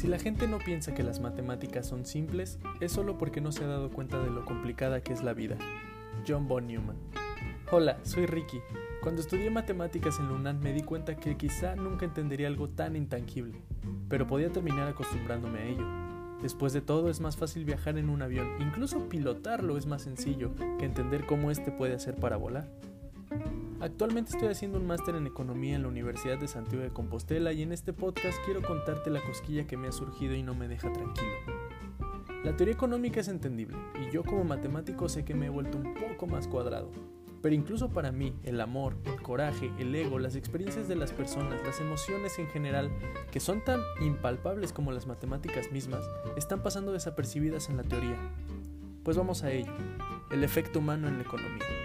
Si la gente no piensa que las matemáticas son simples, es solo porque no se ha dado cuenta de lo complicada que es la vida. John Von Neumann. Hola, soy Ricky. Cuando estudié matemáticas en la me di cuenta que quizá nunca entendería algo tan intangible, pero podía terminar acostumbrándome a ello. Después de todo es más fácil viajar en un avión, incluso pilotarlo es más sencillo que entender cómo éste puede hacer para volar. Actualmente estoy haciendo un máster en economía en la Universidad de Santiago de Compostela y en este podcast quiero contarte la cosquilla que me ha surgido y no me deja tranquilo. La teoría económica es entendible y yo como matemático sé que me he vuelto un poco más cuadrado. Pero incluso para mí, el amor, el coraje, el ego, las experiencias de las personas, las emociones en general, que son tan impalpables como las matemáticas mismas, están pasando desapercibidas en la teoría. Pues vamos a ello, el efecto humano en la economía.